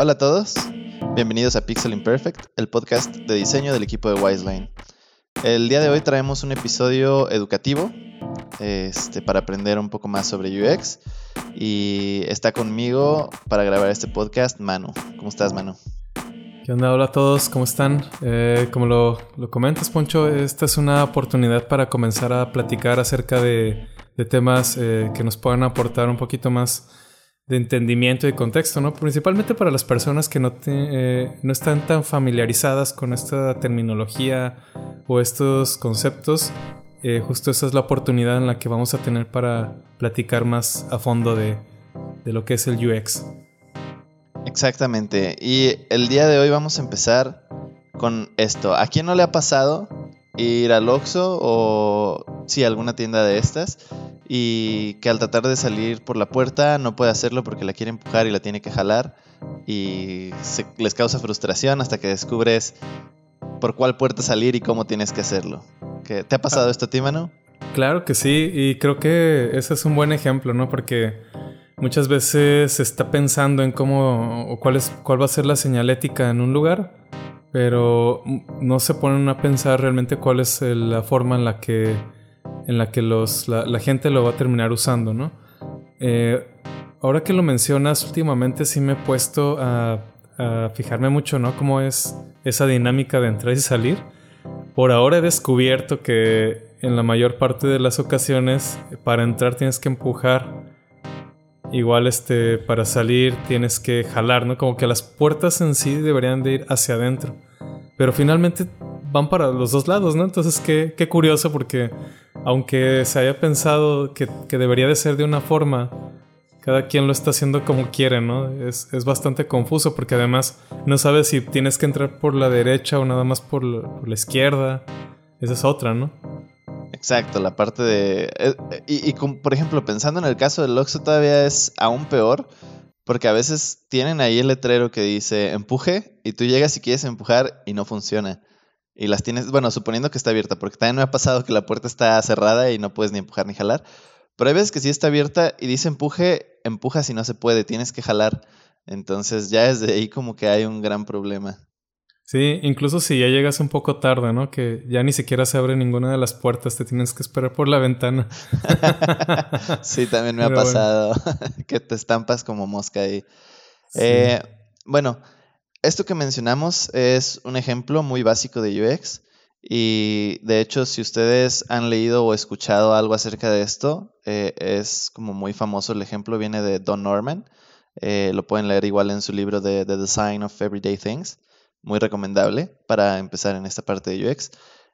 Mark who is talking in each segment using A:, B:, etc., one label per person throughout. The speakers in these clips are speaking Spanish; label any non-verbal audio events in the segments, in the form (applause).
A: Hola a todos, bienvenidos a Pixel Imperfect, el podcast de diseño del equipo de Wiseline. El día de hoy traemos un episodio educativo este, para aprender un poco más sobre UX y está conmigo para grabar este podcast Manu. ¿Cómo estás Manu?
B: ¿Qué onda? Hola a todos, ¿cómo están? Eh, como lo, comentas, Poncho, esta es una oportunidad para comenzar a platicar acerca de, temas eh, que nos puedan aportar un poquito más de entendimiento y contexto, ¿no? Principalmente para las personas que no, eh, no están tan familiarizadas con esta terminología o estos conceptos. justo esa es la oportunidad en la que vamos a tener para platicar más a fondo de, de lo que es el UX.
A: Exactamente. Y el día de hoy vamos a empezar con esto. ¿A quién no le ha pasado ir al Oxxo o sí, alguna tienda de estas y que al tratar de salir por la puerta no puede hacerlo porque la quiere empujar y la tiene que jalar y les causa frustración hasta que descubres por cuál puerta salir y cómo tienes que hacerlo. ¿Te ha pasado ah. esto a ti, Manu?
B: Claro que sí, y creo que ese es un buen ejemplo, ¿no? Porque Muchas veces se está pensando en cómo o cuál, es, cuál va a ser la señalética en un lugar, pero no se ponen a pensar realmente cuál es la forma en la que, en la, que los, la, gente lo va a terminar usando, ¿no? Eh, ahora que lo mencionas, últimamente sí me he puesto a, fijarme mucho, ¿no? Cómo es esa dinámica de entrar y salir. Por ahora he descubierto que en la mayor parte de las ocasiones para entrar tienes que empujar Igual este, para salir tienes que jalar, ¿no? Como que las puertas en sí deberían de ir hacia adentro. Pero finalmente van para los dos lados, ¿no? Entonces qué, qué curioso porque aunque se haya pensado que, que, debería de ser de una forma, cada quien lo está haciendo como quiere, ¿no? Es, es bastante confuso porque además no sabes si tienes que entrar por la derecha o nada más por la izquierda. Esa es otra, ¿no?
A: Exacto, la parte de... Eh, y, por ejemplo, pensando en el caso del Oxxo todavía es aún peor, porque a veces tienen ahí el letrero que dice empuje y tú llegas y quieres empujar y no funciona. Y las tienes, bueno, suponiendo que está abierta, porque también me ha pasado que la puerta está cerrada y no puedes ni empujar ni jalar. Pero hay veces que sí está abierta y dice empuje, empuja si no se puede, tienes que jalar. Entonces ya desde ahí como que hay un gran problema.
B: Sí, incluso si ya llegas un poco tarde, ¿no? Que ya ni siquiera se abre ninguna de las puertas, te tienes que esperar por la ventana. (laughs)
A: sí, también me ha pasado (laughs) que te estampas como mosca ahí. Eh, bueno, esto que mencionamos es un ejemplo muy básico de UX y de hecho si ustedes han leído o escuchado algo acerca de esto, eh, es como muy famoso el ejemplo, viene de Don Norman, eh, lo pueden leer igual en su libro de The Design of Everyday Things muy recomendable para empezar en esta parte de UX.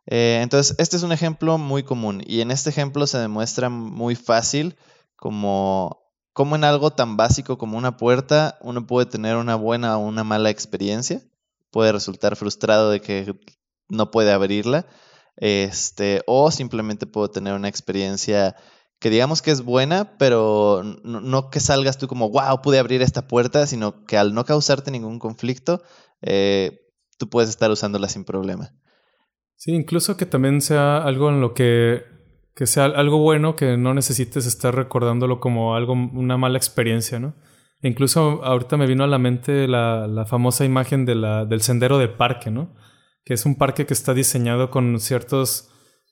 A: Eh, entonces, este es un ejemplo muy común y en este ejemplo se demuestra muy fácil como, como en algo tan básico como una puerta uno puede tener una buena o una mala experiencia, puede resultar frustrado de que no puede abrirla, este, o simplemente puedo tener una experiencia que digamos que es buena, pero no, no, que salgas tú como, wow, pude abrir esta puerta, sino que al no causarte ningún conflicto, eh, tú puedes estar usándola sin problema.
B: Sí, incluso que también sea algo en lo que, que sea algo bueno, que no necesites estar recordándolo como algo, una mala experiencia, ¿no? E incluso ahorita me vino a la mente la, la famosa imagen de la, del sendero de parque, ¿no? Que es un parque que está diseñado con ciertos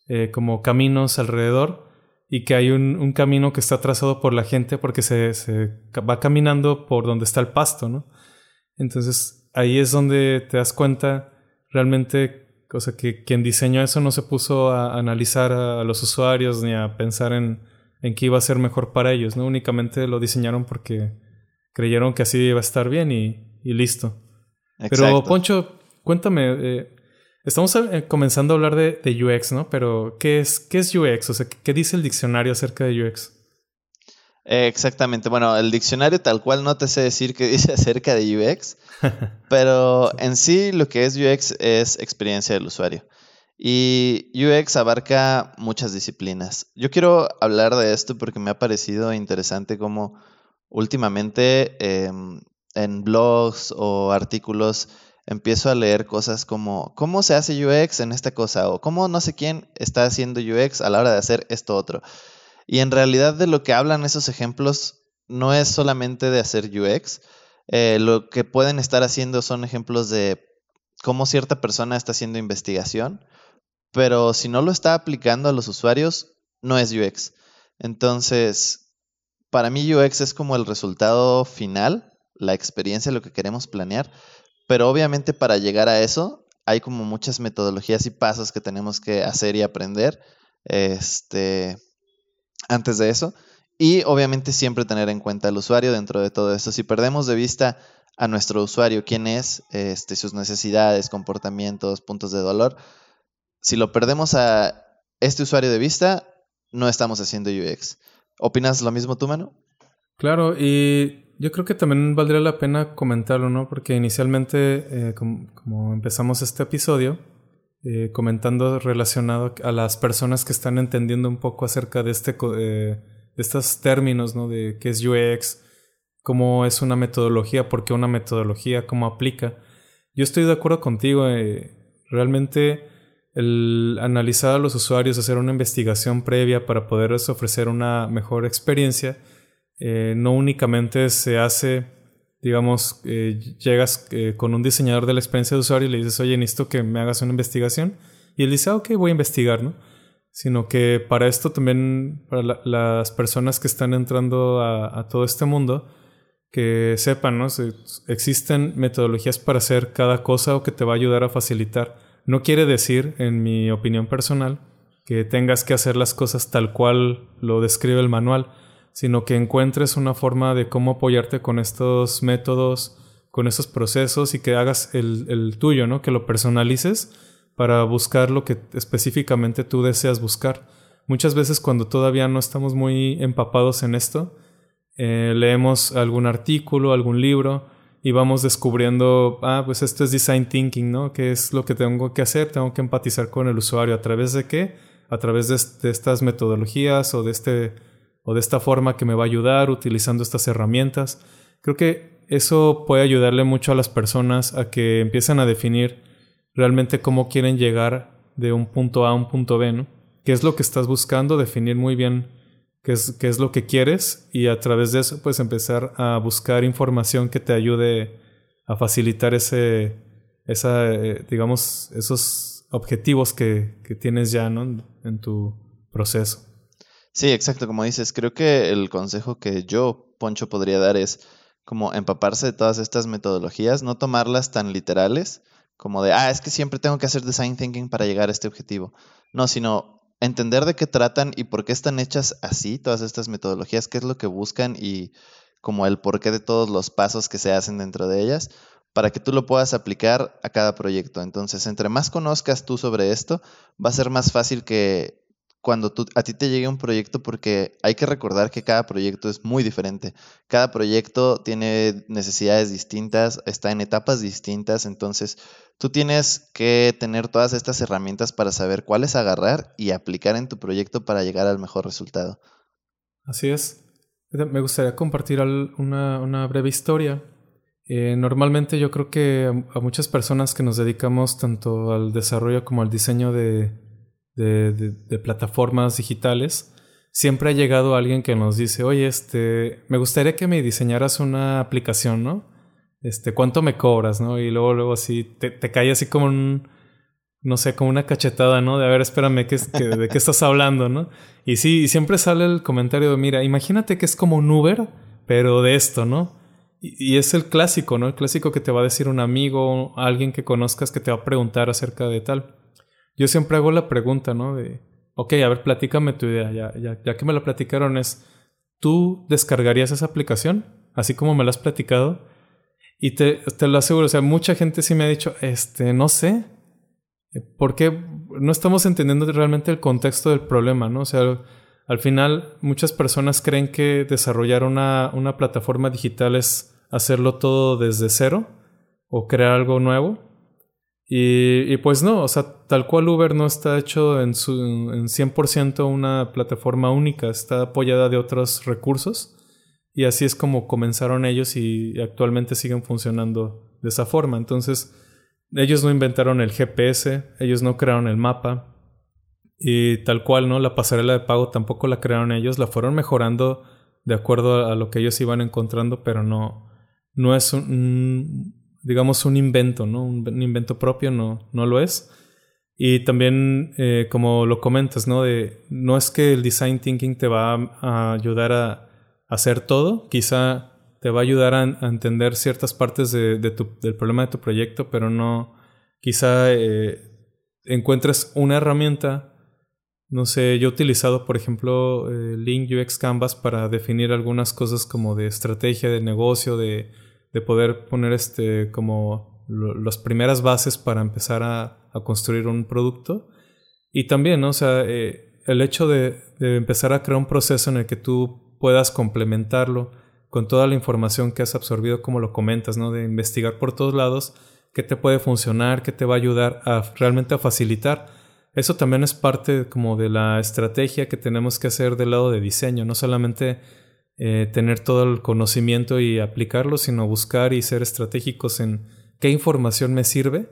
B: eh, como caminos alrededor y que hay un, un, camino que está trazado por la gente porque se, se va caminando por donde está el pasto, ¿no? Entonces, ahí es donde te das cuenta realmente, o sea, que quien diseñó eso no se puso a analizar a, los usuarios ni a pensar en, en qué iba a ser mejor para ellos, ¿no? Únicamente lo diseñaron porque creyeron que así iba a estar bien y, y listo. Pero Poncho, cuéntame, eh, estamos eh, comenzando a hablar de, de, UX, ¿no? Pero ¿qué es, ¿qué es UX? O sea, ¿qué dice el diccionario acerca de UX?
A: Exactamente. Bueno, el diccionario tal cual no te sé decir qué (laughs) dice acerca de UX, (laughs) pero en sí lo que es UX es experiencia del usuario. Y UX abarca muchas disciplinas. Yo quiero hablar de esto porque me ha parecido interesante como últimamente em, en blogs o artículos empiezo a leer cosas como cómo se hace UX en esta cosa o cómo no sé quién está haciendo UX a la hora de hacer esto otro. Y en realidad de lo que hablan esos ejemplos no es solamente de hacer UX, Eh, lo que pueden estar haciendo son ejemplos de cómo cierta persona está haciendo investigación, pero si no lo está aplicando a los usuarios, no es UX. Entonces, para mí UX es como el resultado final, la experiencia, lo que queremos planear, pero obviamente para llegar a eso hay como muchas metodologías y pasos que tenemos que hacer y aprender este, antes de eso. Y obviamente siempre tener en cuenta al usuario dentro de todo esto. Si perdemos de vista a nuestro usuario quién es, este, sus necesidades, comportamientos, puntos de dolor, si lo perdemos a este usuario de vista, no estamos haciendo UX. ¿Opinas lo mismo tú, Manu?
B: Claro, y yo creo que también valdría la pena comentarlo, ¿no? Porque inicialmente, eh, como, empezamos este episodio, eh, comentando relacionado a las personas que están entendiendo un poco acerca de este eh, de estos términos, ¿no? De qué es UX, cómo es una metodología, por qué una metodología, cómo aplica. Yo estoy de acuerdo contigo. Eh, realmente el analizar a los usuarios, hacer una investigación previa para poderles ofrecer una mejor experiencia, eh, no únicamente se hace, digamos, eh, llegas con un diseñador de la experiencia de usuario y le dices, oye, necesito que me hagas una investigación. Y él dice, ah, ok, voy a investigar, ¿no? sino que para esto también, para las personas que están entrando a, todo este mundo, que sepan, ¿no? existen metodologías para hacer cada cosa o que te va a ayudar a facilitar. No quiere decir, en mi opinión personal, que tengas que hacer las cosas tal cual lo describe el manual, sino que encuentres una forma de cómo apoyarte con estos métodos, con estos procesos y que hagas el, el tuyo, ¿no? Que lo personalices para buscar lo que específicamente tú deseas buscar. Muchas veces cuando todavía no estamos muy empapados en esto, eh, leemos algún artículo, algún libro y vamos descubriendo, ah, pues esto es design thinking, ¿no? ¿Qué es lo que tengo que hacer? Tengo que empatizar con el usuario. ¿A través de qué? A través de, estas metodologías o de, este, o de esta forma que me va a ayudar utilizando estas herramientas. Creo que eso puede ayudarle mucho a las personas a que empiecen a definir realmente cómo quieren llegar de un punto A a un punto B, ¿no? ¿Qué es lo que estás buscando? Definir muy bien qué es, qué es lo que quieres y a través de eso pues empezar a buscar información que te ayude a facilitar ese, esa, eh, digamos, esos objetivos que, que tienes ya, ¿no? En tu proceso.
A: Sí, exacto, como dices, creo que el consejo que yo, Poncho, podría dar es como empaparse de todas estas metodologías, no tomarlas tan literales, como de, ah, es que siempre tengo que hacer design thinking para llegar a este objetivo. No, sino entender de qué tratan y por qué están hechas así todas estas metodologías, qué es lo que buscan y como el porqué de todos los pasos que se hacen dentro de ellas para que tú lo puedas aplicar a cada proyecto. Entonces, entre más conozcas tú sobre esto, va a ser más fácil que cuando tú, a ti te llegue un proyecto, porque hay que recordar que cada proyecto es muy diferente. Cada proyecto tiene necesidades distintas, está en etapas distintas, entonces tú tienes que tener todas estas herramientas para saber cuáles agarrar y aplicar en tu proyecto para llegar al mejor resultado.
B: Así es. Me gustaría compartir una, breve historia. Eh, normalmente yo creo que a muchas personas que nos dedicamos tanto al desarrollo como al diseño de, de, plataformas digitales, siempre ha llegado alguien que nos dice, oye, este, me gustaría que me diseñaras una aplicación, ¿no? Este, ¿cuánto me cobras, no? Y luego, luego así, te, te cae así como un, no sé, como una cachetada, ¿no? De a ver, espérame, ¿qué, ¿de qué estás hablando, no? Y sí, siempre sale el comentario de, mira, imagínate que es como un Uber, pero de esto, ¿no? Y, es el clásico, ¿no? El clásico que te va a decir un amigo, alguien que conozcas que te va a preguntar acerca de tal yo siempre hago la pregunta, ¿no? De, ok, a ver, platícame tu idea. Ya, ya, ya que me la platicaron es, ¿tú descargarías esa aplicación? Así como me la has platicado. Y te, te lo aseguro, o sea, mucha gente sí me ha dicho, este, no sé. Porque no estamos entendiendo realmente el contexto del problema, ¿no? O sea, al final muchas personas creen que desarrollar una, una plataforma digital es hacerlo todo desde cero o crear algo nuevo. Y, pues no, o sea, tal cual Uber no está hecho en, su, en 100% una plataforma única, está apoyada de otros recursos. Y así es como comenzaron ellos y actualmente siguen funcionando de esa forma. Entonces, ellos no inventaron el GPS, ellos no crearon el mapa. Y tal cual, ¿no? La pasarela de pago tampoco la crearon ellos, la fueron mejorando de acuerdo a lo que ellos iban encontrando, pero no, no es un, digamos, un invento, ¿no? Un, invento propio no, no lo es. Y también, eh, como lo comentas, ¿no? De, no es que el design thinking te va a, ayudar a, hacer todo, quizá te va a ayudar a, entender ciertas partes de, tu, del problema de tu proyecto, pero no, quizá eh, encuentres una herramienta no sé, yo he utilizado, por ejemplo, eh, Link UX Canvas para definir algunas cosas como de estrategia de negocio, de, de poder poner este como las primeras bases para empezar a, construir un producto. Y también, ¿no? o sea, eh, el hecho de, de, empezar a crear un proceso en el que tú puedas complementarlo con toda la información que has absorbido, como lo comentas, ¿no? De investigar por todos lados qué te puede funcionar, qué te va a ayudar a realmente a facilitar eso también es parte como de la estrategia que tenemos que hacer del lado de diseño, no solamente eh, tener todo el conocimiento y aplicarlo, sino buscar y ser estratégicos en qué información me sirve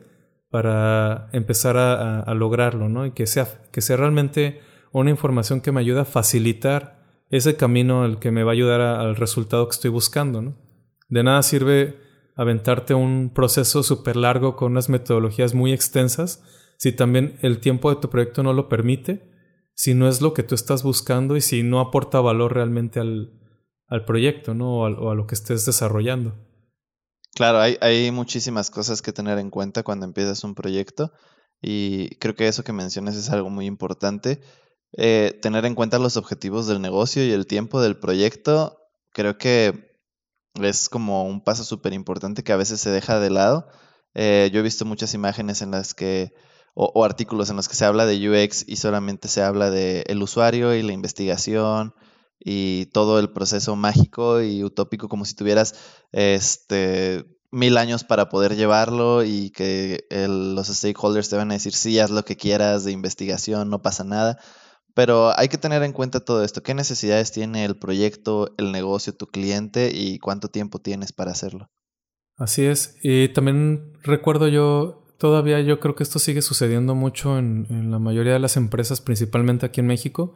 B: para empezar a, lograrlo, ¿no? Y que sea, que sea realmente una información que me ayude a facilitar ese camino el que me va a ayudar al resultado que estoy buscando, ¿no? De nada sirve aventarte un proceso súper largo con unas metodologías muy extensas si también el tiempo de tu proyecto no lo permite, si no es lo que tú estás buscando y si no aporta valor realmente al, al proyecto ¿no? o, a, lo que estés desarrollando.
A: Claro, hay, hay muchísimas cosas que tener en cuenta cuando empiezas un proyecto y creo que eso que mencionas es algo muy importante. Eh, tener en cuenta los objetivos del negocio y el tiempo del proyecto, creo que es como un paso súper importante que a veces se deja de lado. Eh, yo he visto muchas imágenes en las que o, artículos en los que se habla de UX y solamente se habla de el usuario y la investigación y todo el proceso mágico y utópico como si tuvieras este mil años para poder llevarlo y que los stakeholders te van a decir sí, haz lo que quieras de investigación, no pasa nada. Pero hay que tener en cuenta todo esto. ¿Qué necesidades tiene el proyecto, el negocio, tu cliente y cuánto tiempo tienes para hacerlo?
B: Así es. Y también recuerdo yo Todavía yo creo que esto sigue sucediendo mucho en, la mayoría de las empresas, principalmente aquí en México,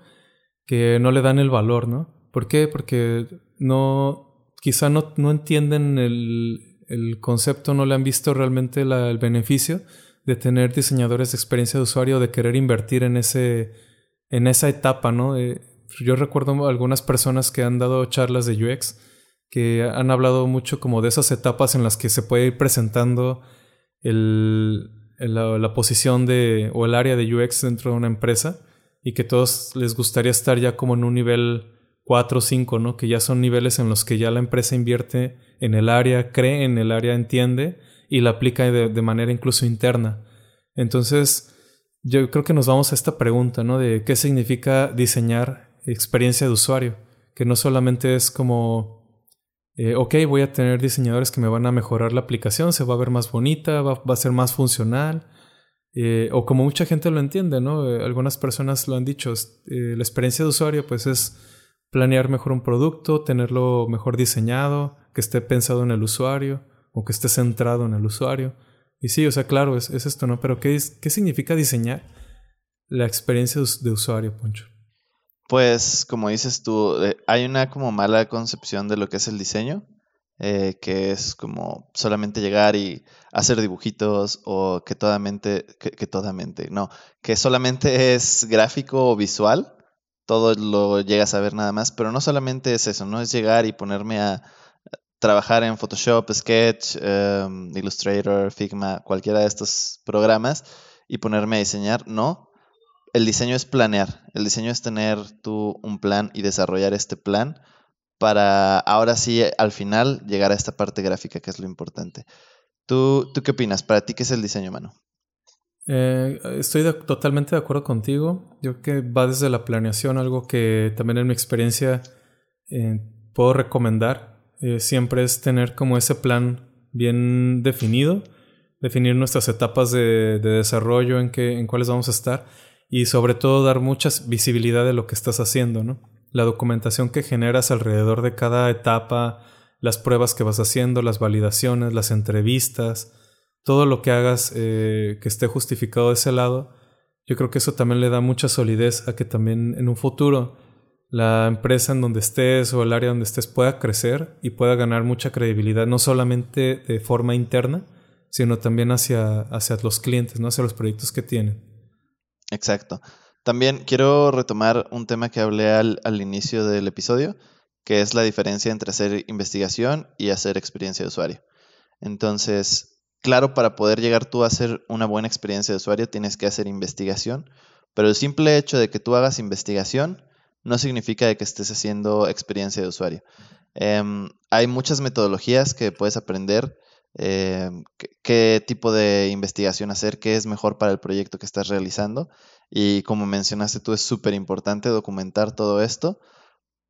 B: que no le dan el valor, ¿no? ¿Por qué? Porque no, quizá no, no entienden el, el, concepto, no le han visto realmente el beneficio de tener diseñadores de experiencia de usuario, de querer invertir en, ese, en esa etapa, ¿no? Eh, yo recuerdo algunas personas que han dado charlas de UX que han hablado mucho como de esas etapas en las que se puede ir presentando el, la, posición de, o el área de UX dentro de una empresa y que todos les gustaría estar ya como en un nivel 4 o 5, ¿no? Que ya son niveles en los que ya la empresa invierte en el área, cree en el área, entiende y la aplica de, manera incluso interna. Entonces, yo creo que nos vamos a esta pregunta, ¿no? De qué significa diseñar experiencia de usuario, que no solamente es como eh, ok, voy a tener diseñadores que me van a mejorar la aplicación, se va a ver más bonita, va, a ser más funcional. Eh, o como mucha gente lo entiende, ¿no? Eh, algunas personas lo han dicho, la experiencia de usuario pues es planear mejor un producto, tenerlo mejor diseñado, que esté pensado en el usuario o que esté centrado en el usuario. Y sí, o sea, claro, es, esto, ¿no? Pero ¿qué, ¿qué significa diseñar la experiencia de usuario, Poncho?
A: Pues, como dices tú, eh, hay una como mala concepción de lo que es el diseño, eh, que es como solamente llegar y hacer dibujitos o que todamente, que, no, que solamente es gráfico o visual, todo lo llegas a ver nada más, pero no solamente es eso, no es llegar y ponerme a trabajar en Photoshop, Sketch, em, Illustrator, Figma, cualquiera de estos programas y ponerme a diseñar, no, el diseño es planear, el diseño es tener tú un plan y desarrollar este plan para ahora sí al final llegar a esta parte gráfica que es lo importante. ¿Tú, tú qué opinas? ¿Para ti qué es el diseño, mano?
B: Eh, estoy totalmente de acuerdo contigo. Yo creo que va desde la planeación, algo que también en mi experiencia eh, puedo recomendar. Eh, siempre es tener como ese plan bien definido, definir nuestras etapas de, de desarrollo, en, qué, en cuáles vamos a estar y sobre todo dar mucha visibilidad de lo que estás haciendo, ¿no? La documentación que generas alrededor de cada etapa, las pruebas que vas haciendo, las validaciones, las entrevistas, todo lo que hagas eh, que esté justificado de ese lado, yo creo que eso también le da mucha solidez a que también en un futuro la empresa en donde estés o el área donde estés pueda crecer y pueda ganar mucha credibilidad, no solamente de forma interna, sino también hacia, hacia los clientes, ¿no? hacia los proyectos que tienen.
A: Exacto. También quiero retomar un tema que hablé al, inicio del episodio, que es la diferencia entre hacer investigación y hacer experiencia de usuario. Entonces, claro, para poder llegar tú a hacer una buena experiencia de usuario tienes que hacer investigación, pero el simple hecho de que tú hagas investigación no significa de que estés haciendo experiencia de usuario. Em, hay muchas metodologías que puedes aprender em, qué, tipo de investigación hacer, qué es mejor para el proyecto que estás realizando. Y como mencionaste tú, es súper importante documentar todo esto.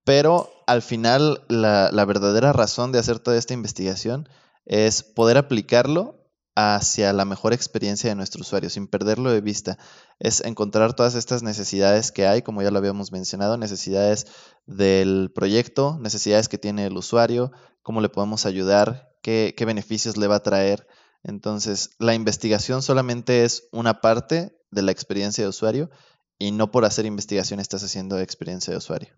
A: Pero al final, la verdadera razón de hacer toda esta investigación es poder aplicarlo hacia la mejor experiencia de nuestro usuario, sin perderlo de vista. Es encontrar todas estas necesidades que hay, como ya lo habíamos mencionado, necesidades del proyecto, necesidades que tiene el usuario, cómo le podemos ayudar, qué, beneficios le va a traer. Entonces, la investigación solamente es una parte de la experiencia de usuario y no por hacer investigación estás haciendo experiencia de usuario.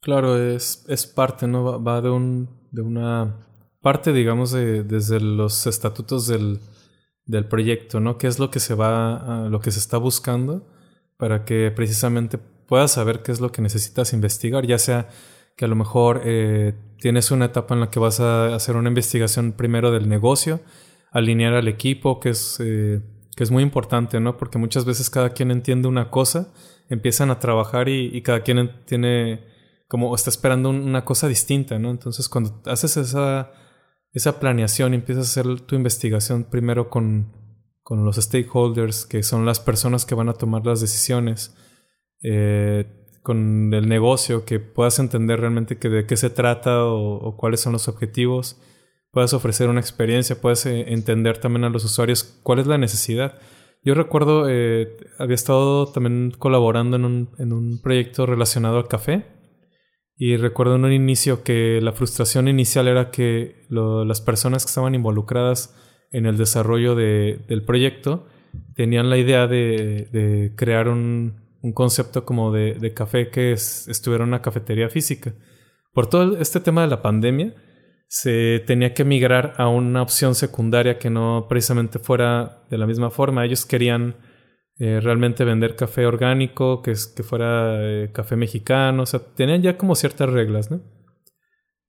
B: Claro, es, es parte, ¿no? Va, de, un, de una parte, digamos, de, desde los estatutos del, del, proyecto, ¿no? ¿Qué es lo que se va, lo que se está buscando para que precisamente puedas saber qué es lo que necesitas investigar, ya sea que a lo mejor eh, tienes una etapa en la que vas a hacer una investigación primero del negocio, alinear al equipo, que es, eh, que es muy importante, ¿no? Porque muchas veces cada quien entiende una cosa, empiezan a trabajar y, cada quien tiene como está esperando una cosa distinta, ¿no? Entonces cuando haces esa esa planeación y empiezas a hacer tu investigación primero con, con los stakeholders, que son las personas que van a tomar las decisiones, eh, con el negocio, que puedas entender realmente que de qué se trata o, cuáles son los objetivos, puedas ofrecer una experiencia, puedes eh, entender también a los usuarios cuál es la necesidad. Yo recuerdo, eh, había estado también colaborando en un, en un proyecto relacionado al café y recuerdo en un inicio que la frustración inicial era que las personas que estaban involucradas en el desarrollo del proyecto tenían la idea de, crear un, concepto como de, café que estuviera en una cafetería física. Por todo este tema de la pandemia, se tenía que migrar a una opción secundaria que no precisamente fuera de la misma forma. Ellos querían eh, realmente vender café orgánico, que, es, que fuera eh, café mexicano, o sea, tenían ya como ciertas reglas, ¿no?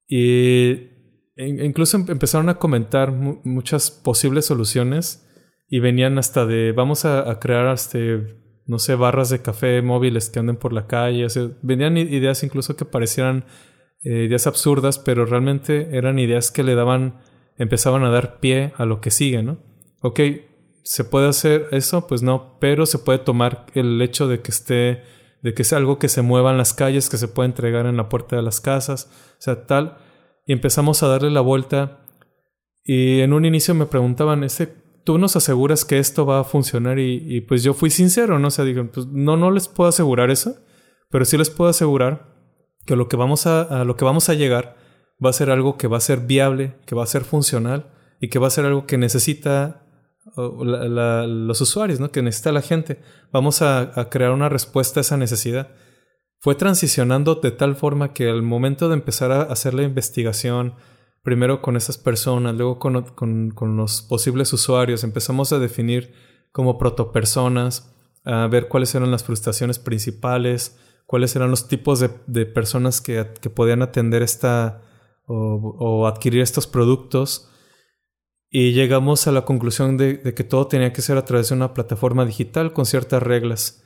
B: Y incluso em, empezaron a comentar muchas posibles soluciones y venían hasta de, vamos a, crear, este, no sé, barras de café móviles que anden por la calle, o sea, venían ideas incluso que parecieran eh, ideas absurdas, pero realmente eran ideas que le daban, empezaban a dar pie a lo que sigue, ¿no? Ok, ¿Se puede hacer eso? Pues no, pero se puede tomar el hecho de que esté, de que sea algo que se mueva en las calles, que se pueda entregar en la puerta de las casas, o sea, tal. Y empezamos a darle la vuelta. Y en un inicio me preguntaban, ese, ¿tú nos aseguras que esto va a funcionar? Y, pues yo fui sincero, ¿no? O sea, digo, pues no, no les puedo asegurar eso, pero sí les puedo asegurar que lo que vamos a, a lo que vamos a llegar va a ser algo que va a ser viable, que va a ser funcional y que va a ser algo que necesita los usuarios, ¿no? Que necesita la gente. Vamos a, crear una respuesta a esa necesidad. Fue transicionando de tal forma que al momento de empezar a hacer la investigación, primero con esas personas, luego con, los posibles usuarios, empezamos a definir como protopersonas, a ver cuáles eran las frustraciones principales, cuáles eran los tipos de, personas que, que, podían atender esta o adquirir estos productos y llegamos a la conclusión de, que todo tenía que ser a través de una plataforma digital con ciertas reglas.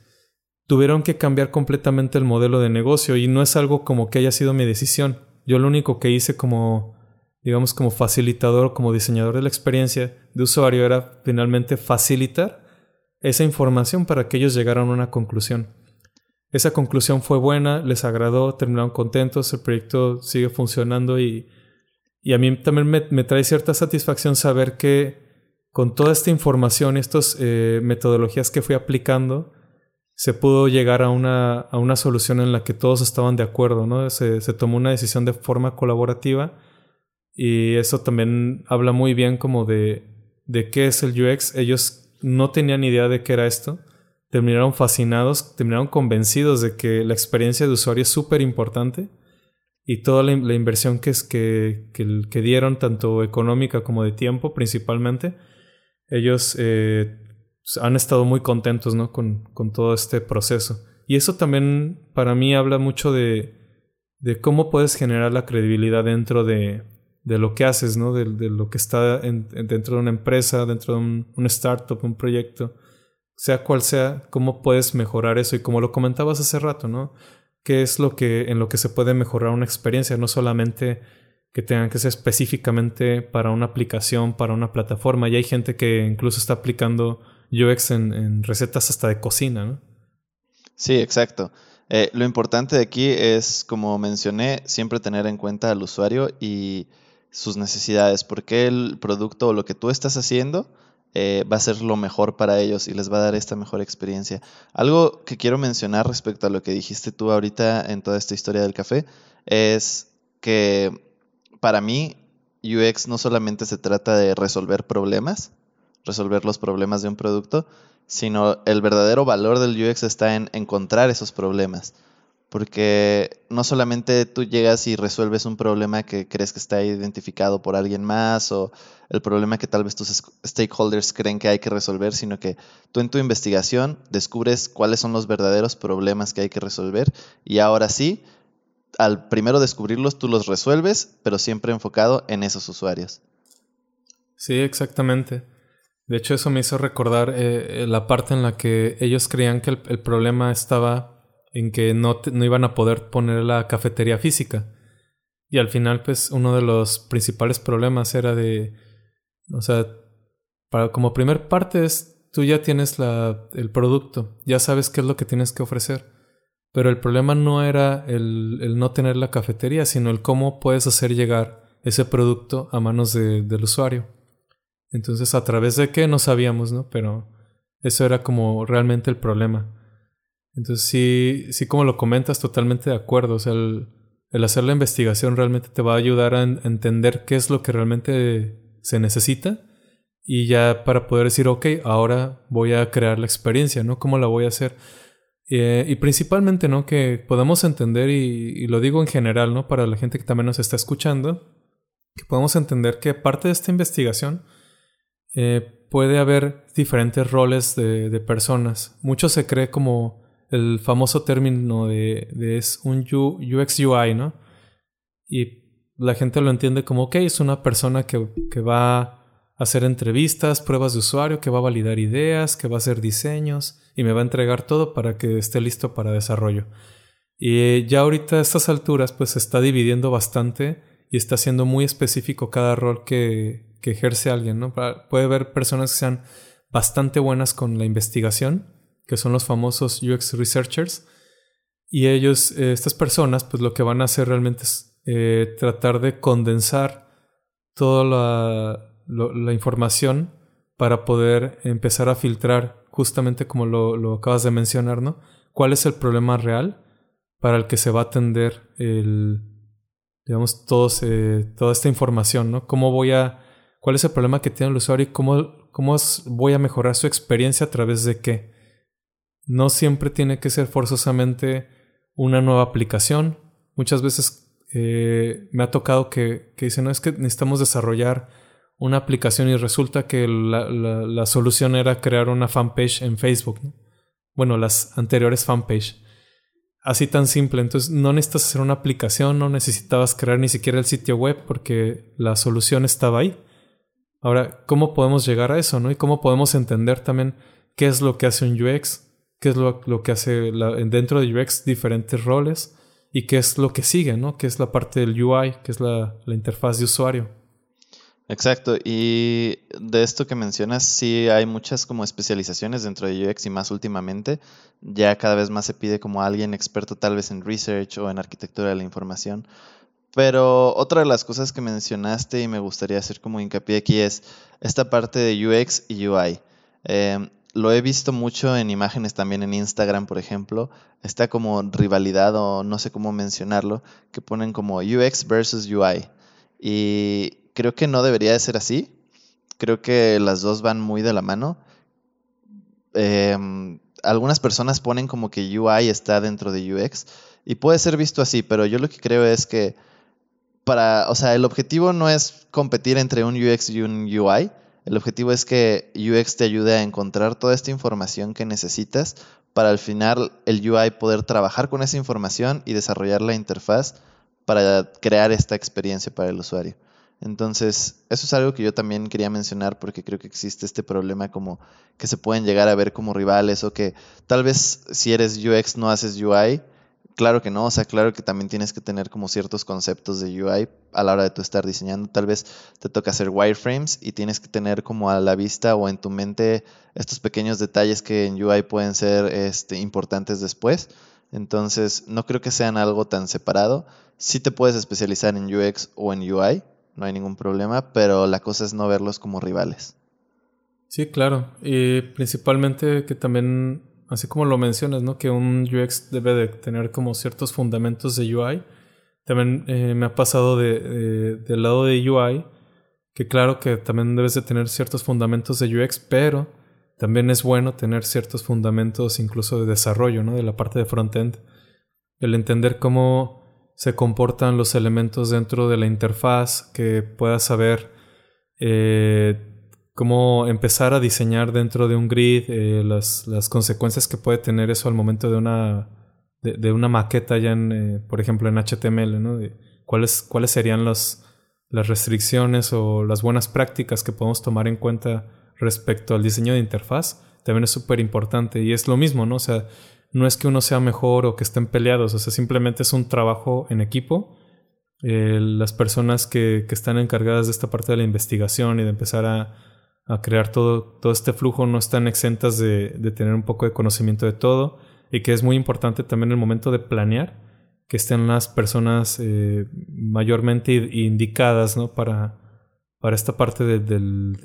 B: Tuvieron que cambiar completamente el modelo de negocio y no es algo como que haya sido mi decisión. Yo lo único que hice como, digamos, como facilitador, como diseñador de la experiencia de usuario era finalmente facilitar esa información para que ellos llegaran a una conclusión. Esa conclusión fue buena, les agradó, terminaron contentos, el proyecto sigue funcionando y y a mí también me, trae cierta satisfacción saber que con toda esta información y estas eh, metodologías que fui aplicando, se pudo llegar a una, a una solución en la que todos estaban de acuerdo, ¿no? Se, se, tomó una decisión de forma colaborativa y eso también habla muy bien como de, de qué es el UX. Ellos no tenían idea de qué era esto, terminaron fascinados, terminaron convencidos de que la experiencia de usuario es súper importante y toda la, inversión que, que, que, dieron, tanto económica como de tiempo principalmente, ellos eh, han estado muy contentos ¿no? con, con, todo este proceso. Y eso también para mí habla mucho de, de cómo puedes generar la credibilidad dentro de, de lo que haces, ¿no? de, lo que está dentro de una empresa, dentro de un, un startup, un proyecto sea cual sea, cómo puedes mejorar eso y como lo comentabas hace rato, ¿no? ¿Qué es lo que en lo que se puede mejorar una experiencia, no solamente que tengan que ser específicamente para una aplicación, para una plataforma. Y hay gente que incluso está aplicando UX en, recetas hasta de cocina, ¿no?
A: Sí, exacto. Eh, lo importante de aquí es, como mencioné, siempre tener en cuenta al usuario y sus necesidades, porque el producto o lo que tú estás haciendo eh, va a ser lo mejor para ellos y les va a dar esta mejor experiencia. Algo que quiero mencionar respecto a lo que dijiste tú ahorita en toda esta historia del café es que para mí UX no solamente se trata de resolver problemas, resolver los problemas de un producto, sino el verdadero valor del UX está en encontrar esos problemas porque no solamente tú llegas y resuelves un problema que crees que está identificado por alguien más o el problema que tal vez tus stakeholders creen que hay que resolver, sino que tú en tu investigación descubres cuáles son los verdaderos problemas que hay que resolver y ahora sí, al primero descubrirlos tú los resuelves, pero siempre enfocado en esos usuarios.
B: Sí, exactamente. De hecho, eso me hizo recordar eh, la parte en la que ellos creían que el problema estaba en que no, no iban a poder poner la cafetería física. Y al final, pues, uno de los principales problemas era de, o sea, para, como primer parte es, tú ya tienes la, el producto, ya sabes qué es lo que tienes que ofrecer. Pero el problema no era el, el no tener la cafetería, sino el cómo puedes hacer llegar ese producto a manos de, del usuario. Entonces, a través de qué no sabíamos, ¿no? Pero eso era como realmente el problema. Entonces sí, sí como lo comentas, totalmente de acuerdo. O sea, el, hacer la investigación realmente te va a ayudar a, entender qué es lo que realmente se necesita y ya para poder decir, ok, ahora voy a crear la experiencia, ¿no? ¿Cómo la voy a hacer? Eh, y principalmente, ¿no? Que podamos entender, y, lo digo en general, ¿no? Para la gente que también nos está escuchando, que podamos entender que parte de esta investigación eh, puede haber diferentes roles de personas. Mucho se cree como el famoso término de, es un UX UI, ¿no? Y la gente lo entiende como, ok, es una persona que, que va a hacer entrevistas, pruebas de usuario, que va a validar ideas, que va a hacer diseños y me va a entregar todo para que esté listo para desarrollo. Y ya ahorita a estas alturas pues se está dividiendo bastante y está siendo muy específico cada rol que, que ejerce alguien, ¿no? Puede haber personas que sean bastante buenas con la investigación que son los famosos UX researchers. Y ellos, eh, estas personas, pues lo que van a hacer realmente es eh, tratar de condensar toda la, información para poder empezar a filtrar, justamente como lo, acabas de mencionar, ¿no? ¿Cuál es el problema real para el que se va a atender el, digamos, todos, eh, toda esta información, ¿no? ¿Cómo voy a, cuál es el problema que tiene el usuario y cómo, cómo voy a mejorar su experiencia a través de qué? No siempre tiene que ser forzosamente una nueva aplicación. Muchas veces eh, me ha tocado que, que dicen, no, es que necesitamos desarrollar una aplicación y resulta que la, solución era crear una fanpage en Facebook. Bueno, las anteriores fanpage. Así tan simple. Entonces no necesitas hacer una aplicación, no necesitabas crear ni siquiera el sitio web porque la solución estaba ahí. Ahora, ¿cómo podemos llegar a eso? ¿no? Y cómo podemos entender también qué es lo que hace un UX, qué es lo, que hace dentro de UX diferentes roles y qué es lo que sigue, ¿no? Que es la parte del UI, que es la, interfaz de usuario.
A: Exacto, y de esto que mencionas, sí hay muchas como especializaciones dentro de UX y más últimamente, ya cada vez más se pide como alguien experto tal vez en research o en arquitectura de la información. Pero otra de las cosas que mencionaste y me gustaría hacer como hincapié aquí es esta parte de UX y UI. Eh, lo he visto mucho en imágenes también en Instagram, por ejemplo. Está como rivalidad o no sé cómo mencionarlo, que ponen como UX versus UI. Y creo que no debería de ser así. Creo que las dos van muy de la mano. Em, algunas personas ponen como que UI está dentro de UX y puede ser visto así, pero yo lo que creo es que para, o sea, el objetivo no es competir entre un UX y un UI. El objetivo es que UX te ayude a encontrar toda esta información que necesitas para al final el UI poder trabajar con esa información y desarrollar la interfaz para crear esta experiencia para el usuario. Entonces, eso es algo que yo también quería mencionar porque creo que existe este problema como que se pueden llegar a ver como rivales o que tal vez si eres UX no haces UI. Claro que no, o sea, claro que también tienes que tener como ciertos conceptos de UI a la hora de tú estar diseñando. Tal vez te toca hacer wireframes y tienes que tener como a la vista o en tu mente estos pequeños detalles que en UI pueden ser este, importantes después. Entonces, no creo que sean algo tan separado. Sí te puedes especializar en UX o en UI, no hay ningún problema, pero la cosa es no verlos como rivales.
B: Sí, claro. Y principalmente que también, así como lo mencionas, ¿no? Que un UX debe de tener como ciertos fundamentos de UI. También eh, me ha pasado de, del lado de UI, que claro que también debes de tener ciertos fundamentos de UX, pero también es bueno tener ciertos fundamentos incluso de desarrollo, ¿no? De la parte de frontend. El entender cómo se comportan los elementos dentro de la interfaz, que puedas saber eh, cómo empezar a diseñar dentro de un grid, eh, las, consecuencias que puede tener eso al momento de una, de, una maqueta ya en, eh, por ejemplo, en HTML, ¿no? cuáles, cuáles serían las restricciones o las buenas prácticas que podemos tomar en cuenta respecto al diseño de interfaz, también es súper importante. Y es lo mismo, ¿no? O sea, no es que uno sea mejor o que estén peleados, o sea, simplemente es un trabajo en equipo. Eh, las personas que, están encargadas de esta parte de la investigación y de empezar a, crear todo, todo este flujo no están exentas de, tener un poco de conocimiento de todo y que es muy importante también el momento de planear que estén las personas eh, mayormente indicadas ¿no? para, para esta parte del,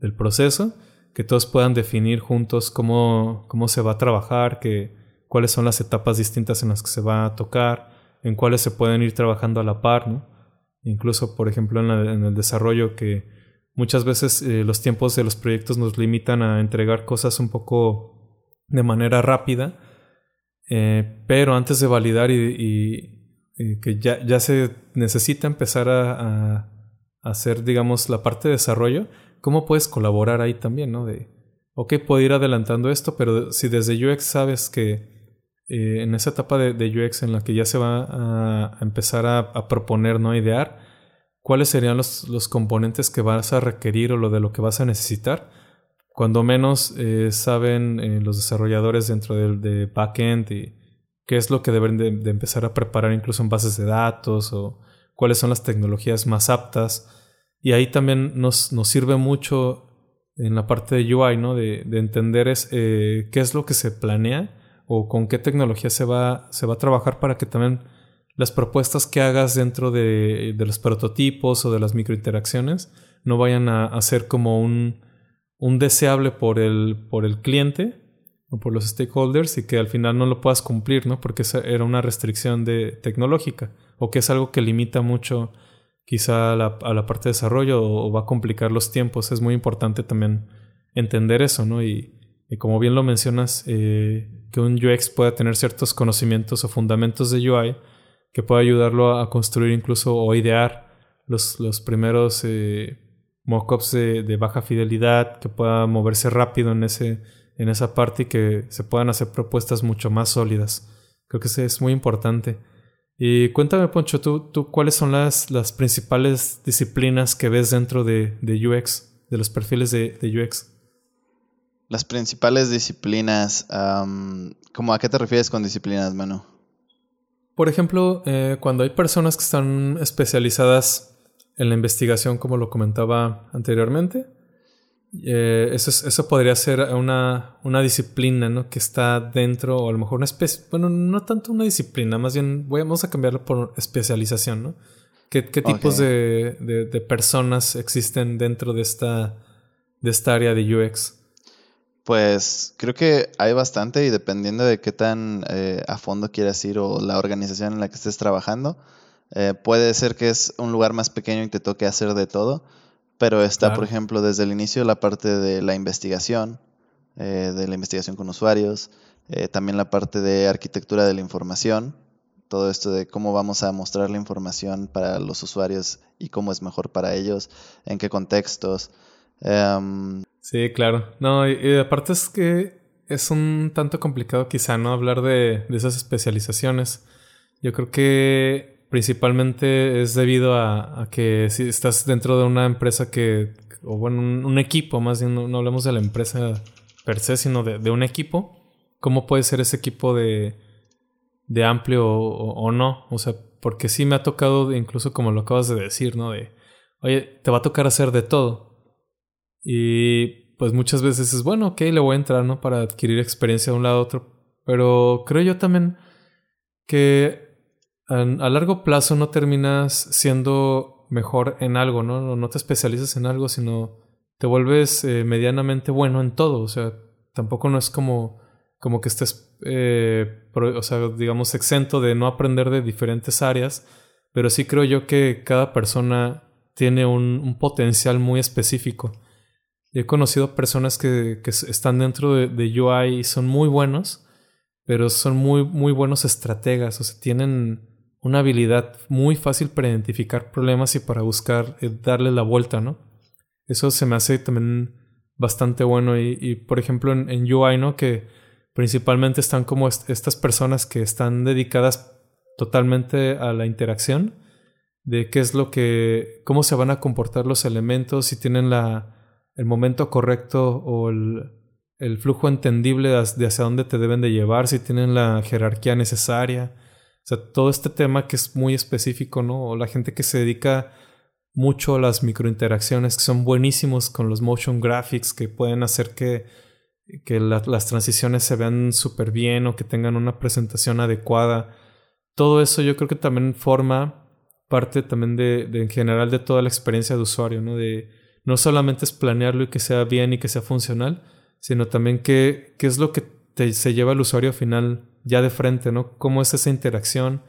B: del, proceso, que todos puedan definir juntos cómo, cómo se va a trabajar, que, cuáles son las etapas distintas en las que se va a tocar, en cuáles se pueden ir trabajando a la par, ¿no? Incluso, por ejemplo, en, el desarrollo que muchas veces eh, los tiempos de los proyectos nos limitan a entregar cosas un poco de manera rápida, eh, pero antes de validar y, que ya, ya, se necesita empezar a, a, hacer, digamos, la parte de desarrollo, ¿cómo puedes colaborar ahí también, no? De, ok, puedo ir adelantando esto, pero si desde UX sabes que eh, en esa etapa de, UX en la que ya se va a, empezar a, proponer, ¿no? Idear, cuáles serían los, componentes que vas a requerir o lo de lo que vas a necesitar. Cuando menos eh, saben eh, los desarrolladores dentro del de backend y qué es lo que deben de, empezar a preparar incluso en bases de datos o cuáles son las tecnologías más aptas. Y ahí también nos, nos sirve mucho en la parte de UI, ¿no? De, de entender es, qué es lo que se planea o con qué tecnología se va, se va a trabajar para que también las propuestas que hagas dentro de, los prototipos o de las microinteracciones no vayan a, ser como un, un, deseable por el, por el cliente o por los stakeholders y que al final no lo puedas cumplir, ¿no? Porque esa era una restricción de, tecnológica o que es algo que limita mucho quizá a la, a la parte de desarrollo o, va a complicar los tiempos. Es muy importante también entender eso, ¿no? Y, y como bien lo mencionas, eh, que un UX pueda tener ciertos conocimientos o fundamentos de UI que pueda ayudarlo a construir incluso o idear los, los primeros eh, mockups de, baja fidelidad, que pueda moverse rápido en, ese, en esa parte y que se puedan hacer propuestas mucho más sólidas. Creo que es muy importante. Y cuéntame, Poncho, ¿tú, tú cuáles son las, las principales disciplinas que ves dentro de, de UX, de los perfiles de, de UX?
A: Las principales disciplinas, ¿cómo a qué te refieres con disciplinas, Manu?
B: Por ejemplo, eh, cuando hay personas que están especializadas en la investigación, como lo comentaba anteriormente, eh, eso, eso, podría ser una, una disciplina ¿no? que está dentro, o a lo mejor una especie, bueno, no tanto una disciplina, más bien vamos a cambiarlo por especialización, ¿no? ¿Qué, tipos de, de, personas existen dentro de esta, de esta área de UX?
A: Pues creo que hay bastante y dependiendo de qué tan eh, a fondo quieras ir o la organización en la que estés trabajando, eh, puede ser que es un lugar más pequeño y te toque hacer de todo, pero está, por ejemplo, desde el inicio la parte de la investigación, eh, de la investigación con usuarios, eh, también la parte de arquitectura de la información, todo esto de cómo vamos a mostrar la información para los usuarios y cómo es mejor para ellos, en qué contextos. Em,
B: sí, claro. No, y, aparte es que es un tanto complicado quizá no hablar de, de esas especializaciones. Yo creo que principalmente es debido a, que si estás dentro de una empresa que, o bueno, un, equipo, más bien no, hablamos de la empresa per se, sino de, un equipo, ¿cómo puede ser ese equipo de, de amplio o, no? O sea, porque sí me ha tocado, incluso como lo acabas de decir, ¿no? De, oye, te va a tocar hacer de todo. Y pues muchas veces es, bueno, ok, le voy a entrar, ¿no? Para adquirir experiencia de un lado a otro. Pero creo yo también que a largo plazo no terminas siendo mejor en algo, ¿no? No te especializas en algo, sino te vuelves eh, medianamente bueno en todo. O sea, tampoco no es como, como que estés, eh, o sea, digamos, exento de no aprender de diferentes áreas, pero sí creo yo que cada persona tiene un, potencial muy específico. He conocido personas que, que están dentro de, UI y son muy buenos, pero son muy, muy buenos estrategas, o sea, tienen una habilidad muy fácil para identificar problemas y para buscar eh, darle la vuelta, ¿no? Eso se me hace también bastante bueno y, por ejemplo en, UI, ¿no? Que principalmente están como estas personas que están dedicadas totalmente a la interacción de qué es lo que, cómo se van a comportar los elementos, si tienen la, el momento correcto o el, el flujo entendible de hacia dónde te deben de llevar, si tienen la jerarquía necesaria, o sea, todo este tema que es muy específico, ¿no? O la gente que se dedica mucho a las microinteracciones, que son buenísimos con los motion graphics, que pueden hacer que, que las transiciones se vean súper bien o que tengan una presentación adecuada. Todo eso yo creo que también forma parte también de, de en general de toda la experiencia de usuario, ¿no? De no solamente es planearlo y que sea bien y que sea funcional, sino también qué, qué es lo que te, se lleva al usuario final ya de frente, ¿no? ¿Cómo es esa interacción?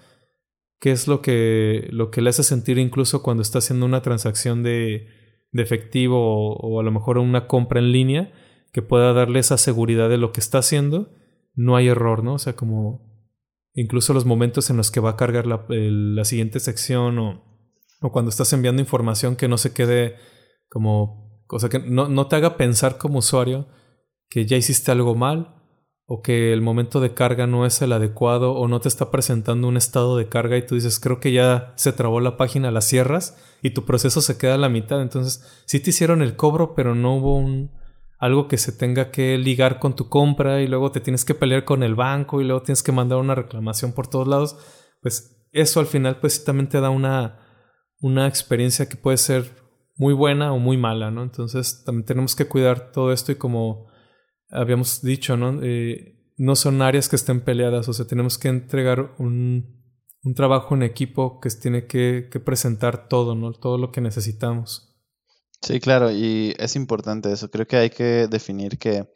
B: ¿Qué es lo que, lo que le hace sentir incluso cuando está haciendo una transacción de, de efectivo o, a lo mejor una compra en línea que pueda darle esa seguridad de lo que está haciendo? No hay error, ¿no? O sea, como incluso los momentos en los que va a cargar la, la siguiente sección o, o, cuando estás enviando información que no se quede como, o sea, que no, no te haga pensar como usuario que ya hiciste algo mal o que el momento de carga no es el adecuado o no te está presentando un estado de carga y tú dices, creo que ya se trabó la página, la cierras y tu proceso se queda a la mitad. Entonces, sí te hicieron el cobro, pero no hubo un algo que se tenga que ligar con tu compra y luego te tienes que pelear con el banco y luego tienes que mandar una reclamación por todos lados. Pues eso al final pues también te da una, una experiencia que puede ser muy buena o muy mala, ¿no? Entonces también tenemos que cuidar todo esto y como habíamos dicho, ¿no? Eh, no son áreas que estén peleadas, o sea, tenemos que entregar un, un trabajo en equipo que tiene que, que, presentar todo, ¿no? Todo lo que necesitamos.
A: Sí, claro, y es importante eso. Creo que hay que definir que,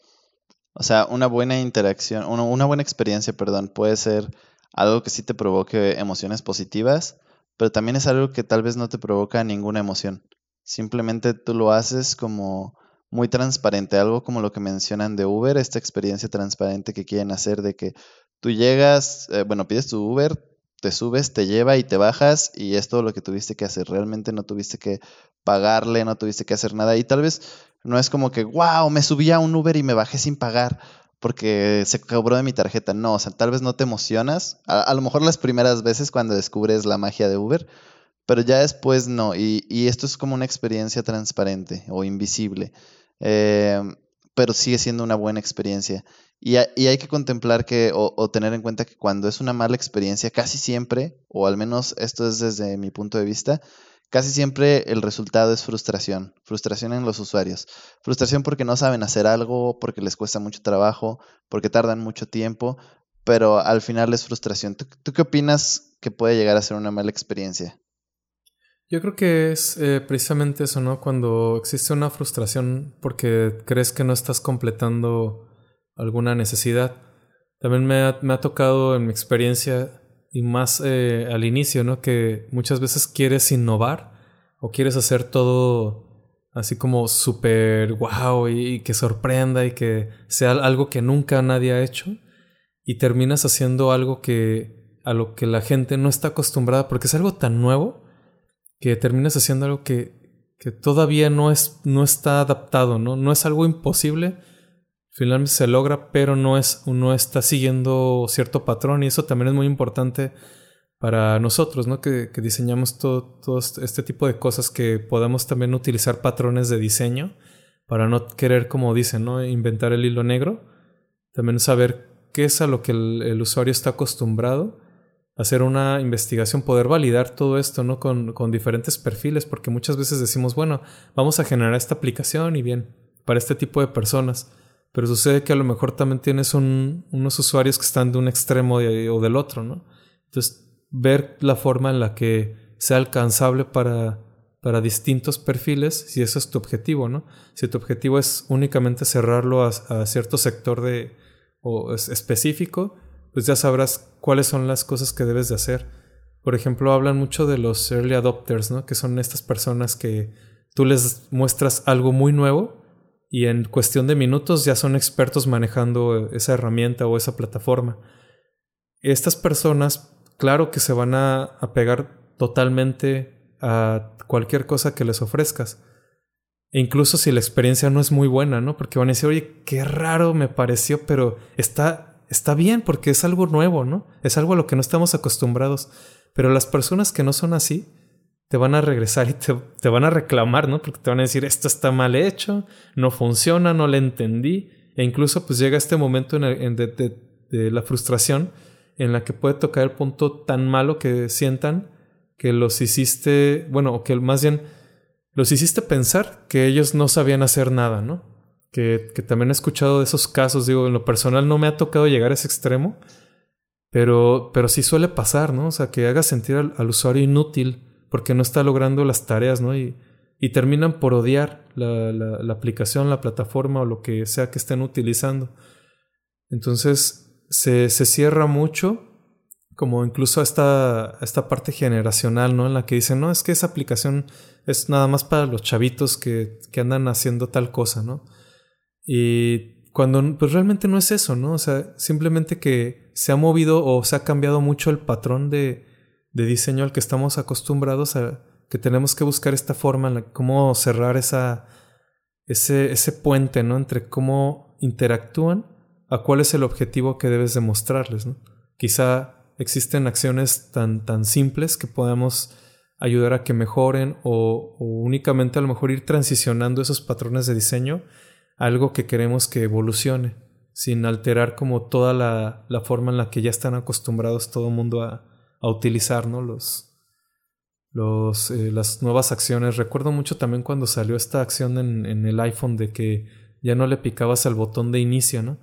A: o sea, una buena interacción, una, una buena experiencia, perdón, puede ser algo que sí te provoque emociones positivas, pero también es algo que tal vez no te provoca ninguna emoción. Simplemente tú lo haces como muy transparente, algo como lo que mencionan de Uber, esta experiencia transparente que quieren hacer de que tú llegas, eh, bueno, pides tu Uber, te subes, te lleva y te bajas y es todo lo que tuviste que hacer. Realmente no tuviste que pagarle, no tuviste que hacer nada y tal vez no es como que, wow, me subí a un Uber y me bajé sin pagar porque se cobró de mi tarjeta. No, o sea, tal vez no te emocionas. A, lo mejor las primeras veces cuando descubres la magia de Uber, pero ya después no. Y, esto es como una experiencia transparente o invisible. Eh, pero sigue siendo una buena experiencia. Y, hay que contemplar que, o, tener en cuenta que cuando es una mala experiencia, casi siempre, o al menos esto es desde mi punto de vista, casi siempre el resultado es frustración, frustración en los usuarios. Frustración porque no saben hacer algo, porque les cuesta mucho trabajo, porque tardan mucho tiempo, pero al final es frustración. tú qué opinas que puede llegar a ser una mala experiencia?
B: Yo creo que es eh, precisamente eso, ¿no? Cuando existe una frustración porque crees que no estás completando alguna necesidad. También me ha, tocado en mi experiencia y más eh, al inicio, ¿no? Que muchas veces quieres innovar o quieres hacer todo así como súper wow y, que sorprenda y que sea algo que nunca nadie ha hecho y terminas haciendo algo que a lo que la gente no está acostumbrada porque es algo tan nuevo que terminas haciendo algo que, que todavía no, es, no está adaptado, ¿no? No es algo imposible, finalmente se logra, pero no, es, está siguiendo cierto patrón y eso también es muy importante para nosotros, ¿no? Que, diseñamos todo, todo, este tipo de cosas que podamos también utilizar patrones de diseño para no querer, como dicen, ¿no? Inventar el hilo negro. También saber qué es a lo que el, usuario está acostumbrado. Hacer una investigación, poder validar todo esto, ¿no? Con, con diferentes perfiles, porque muchas veces decimos, bueno, vamos a generar esta aplicación y bien, para este tipo de personas. Pero sucede que a lo mejor también tienes unos usuarios que están de un extremo o del otro, ¿no? Entonces ver la forma en la que sea alcanzable para, para distintos perfiles, si ese es tu objetivo, ¿no? Si tu objetivo es únicamente cerrarlo a, cierto sector de, o específico, pues ya sabrás cuáles son las cosas que debes de hacer. Por ejemplo, hablan mucho de los early adopters, ¿no? Que son estas personas que tú les muestras algo muy nuevo y en cuestión de minutos ya son expertos manejando esa herramienta o esa plataforma. Estas personas claro que se van a, pegar totalmente a cualquier cosa que les ofrezcas. E incluso si la experiencia no es muy buena, ¿no? Porque van a decir, oye, qué raro me pareció, pero está, está bien porque es algo nuevo, ¿no? Es algo a lo que no estamos acostumbrados. Pero las personas que no son así, te van a regresar y te, van a reclamar, ¿no? Porque te van a decir, esto está mal hecho, no funciona, no le entendí. E incluso pues llega este momento en de la frustración en la que puede tocar el punto tan malo que sientan que los hiciste, bueno, o que más bien los hiciste pensar que ellos no sabían hacer nada, ¿no? Que, que, también he escuchado de esos casos, digo, en lo personal no me ha tocado llegar a ese extremo, pero, pero sí suele pasar, ¿no? O sea, que haga sentir al, usuario inútil porque no está logrando las tareas, ¿no? Y, y terminan por odiar la, la, la aplicación, la plataforma o lo que sea que estén utilizando. Entonces, se, se cierra mucho, como incluso esta, esta parte generacional, ¿no? En la que dicen, no, es que esa aplicación es nada más para los chavitos que, que andan haciendo tal cosa, ¿no? Y cuando pues realmente no es eso, ¿no? O sea, simplemente que se ha movido o se ha cambiado mucho el patrón de, de diseño al que estamos acostumbrados a que tenemos que buscar esta forma en la cómo cerrar esa ese, ese puente, ¿no? Entre cómo interactúan a cuál es el objetivo que debes demostrarles. ¿no? Quizá existen acciones tan, tan simples que podamos ayudar a que mejoren o, únicamente a lo mejor ir transicionando esos patrones de diseño algo que queremos que evolucione, sin alterar como toda la, la forma en la que ya están acostumbrados todo el mundo a, a utilizar ¿no? los, los, eh, las nuevas acciones. Recuerdo mucho también cuando salió esta acción en, en, el iPhone de que ya no le picabas al botón de inicio, ¿no?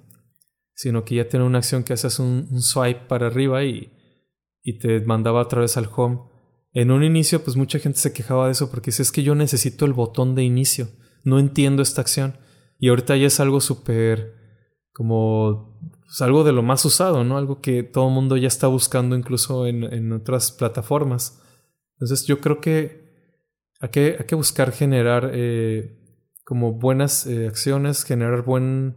B: sino que ya tiene una acción que haces un, swipe para arriba y, y, te mandaba otra vez al home. En un inicio, pues mucha gente se quejaba de eso porque dice, es que yo necesito el botón de inicio, no entiendo esta acción. Y ahorita ya es algo súper como pues, algo de lo más usado, ¿no? Algo que todo el mundo ya está buscando incluso en, en otras plataformas. Entonces yo creo que hay que, hay que buscar generar eh, como buenas eh, acciones, generar buen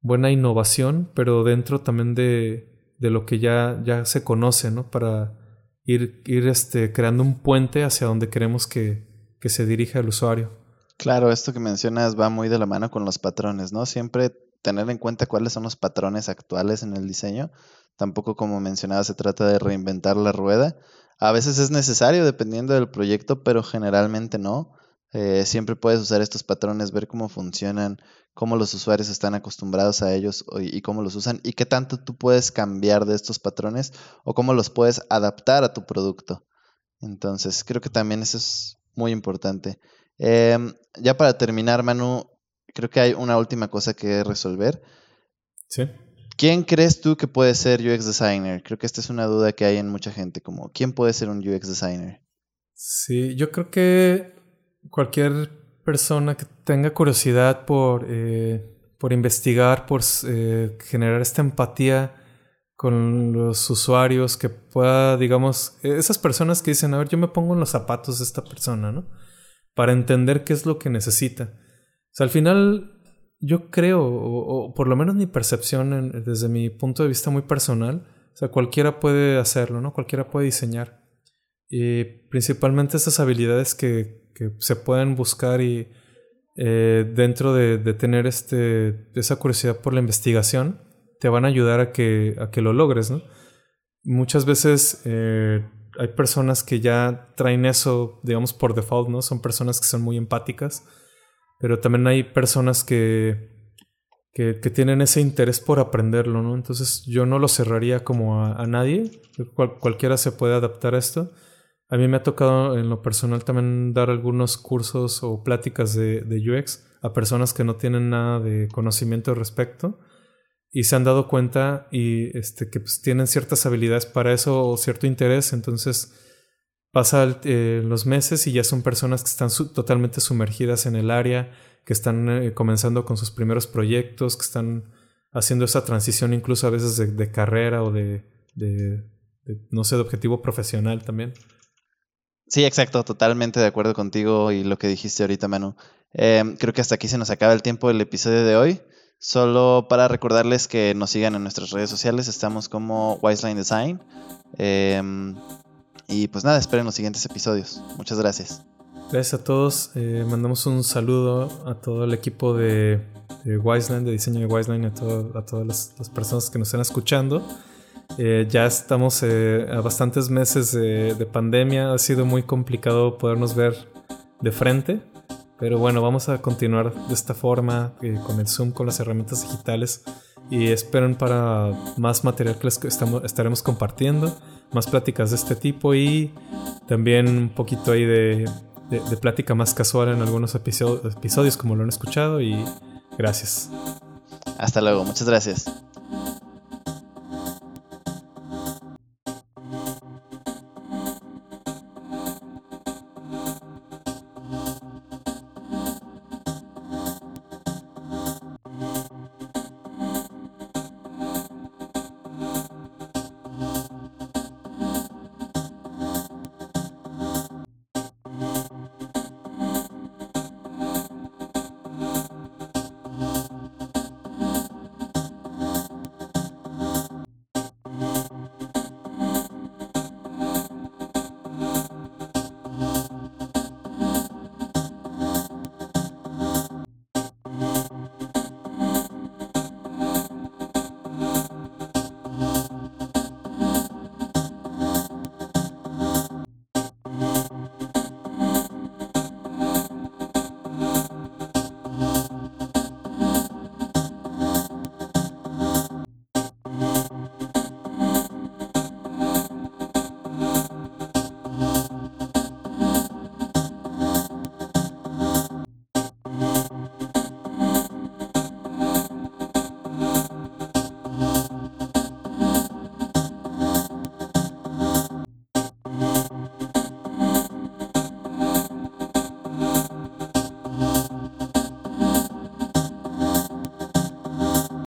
B: buena innovación, pero dentro también de, de lo que ya, ya se conoce, ¿no? Para ir, ir este, creando un puente hacia donde queremos que, que se dirija el usuario.
A: Claro, esto que mencionas va muy de la mano con los patrones, ¿no? Siempre tener en cuenta cuáles son los patrones actuales en el diseño. Tampoco, como mencionaba, se trata de reinventar la rueda. A veces es necesario dependiendo del proyecto, pero generalmente no. Eh, siempre puedes usar estos patrones, ver cómo funcionan, cómo los usuarios están acostumbrados a ellos y cómo los usan y qué tanto tú puedes cambiar de estos patrones o cómo los puedes adaptar a tu producto. Entonces, creo que también eso es muy importante. Em, ya para terminar, Manu, creo que hay una última cosa que resolver.
B: Sí.
A: ¿Quién crees tú que puede ser UX designer? Creo que esta es una duda que hay en mucha gente, como ¿quién puede ser un UX designer?
B: Sí, yo creo que cualquier persona que tenga curiosidad por, eh, por investigar, por eh, generar esta empatía con los usuarios, que pueda, digamos, esas personas que dicen, a ver, yo me pongo en los zapatos de esta persona, ¿no? Para entender qué es lo que necesita. O sea, al final yo creo, o, por lo menos mi percepción desde mi punto de vista muy personal, o sea, cualquiera puede hacerlo, ¿no? Cualquiera puede diseñar. Y principalmente esas habilidades que, se pueden buscar y eh, dentro de, tener este, esa curiosidad por la investigación, te van a ayudar a que, a que lo logres, ¿no? Muchas veces eh, hay personas que ya traen eso, digamos, por default, ¿no? Son personas que son muy empáticas, pero también hay personas que, que, tienen ese interés por aprenderlo, ¿no? Entonces yo no lo cerraría como a, nadie, cualquiera se puede adaptar a esto. A mí me ha tocado en lo personal también dar algunos cursos o pláticas de, de UX a personas que no tienen nada de conocimiento al respecto y se han dado cuenta y este, que pues, tienen ciertas habilidades para eso o cierto interés, entonces pasa eh, los meses y ya son personas que están totalmente sumergidas en el área, que están eh, comenzando con sus primeros proyectos, que están haciendo esa transición incluso a veces de, carrera o de, no sé, de objetivo profesional también.
A: Sí, exacto, totalmente de acuerdo contigo y lo que dijiste ahorita, Manu. Em, creo que hasta aquí se nos acaba el tiempo del episodio de hoy. Solo para recordarles que nos sigan en nuestras redes sociales, estamos como Wiseline Design. Em, y pues nada, esperen los siguientes episodios. Muchas gracias.
B: Gracias a todos. Eh, mandamos un saludo a todo el equipo de, Wiseline, de diseño de Wiseline, a, a todas las, personas que nos están escuchando. Eh, ya estamos eh, a bastantes meses de pandemia. Ha sido muy complicado podernos ver de frente. Pero bueno, vamos a continuar de esta forma, eh, con el Zoom, con las herramientas digitales. Y esperen para más material que les estamos, estaremos compartiendo, más pláticas de este tipo y también un poquito ahí de, de, plática más casual en algunos episodios, episodios como lo han escuchado. Y gracias.
A: Hasta luego, muchas gracias.